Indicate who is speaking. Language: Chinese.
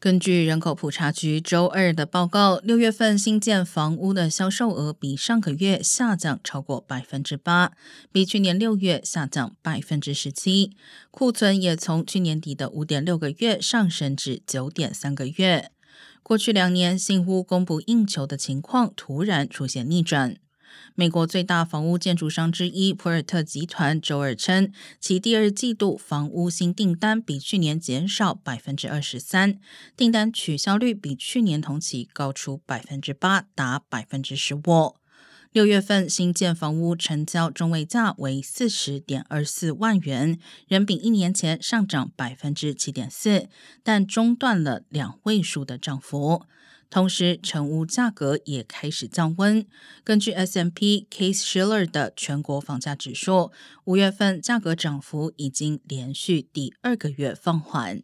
Speaker 1: 根据人口普查局周二的报告，六月份新建房屋的销售额比上个月下降超过百分之八，比去年六月下降百分之十七。库存也从去年底的五点六个月上升至九点三个月。过去两年新屋供不应求的情况突然出现逆转。美国最大房屋建筑商之一普尔特集团周二称，其第二季度房屋新订单比去年减少百分之二十三，订单取消率比去年同期高出百分之八，达百分之十五。六月份新建房屋成交中位价为四十点二四万元，仍比一年前上涨百分之七点四，但中断了两位数的涨幅。同时，成屋价格也开始降温。根据 S M P Case Shiller 的全国房价指数，五月份价格涨幅已经连续第二个月放缓。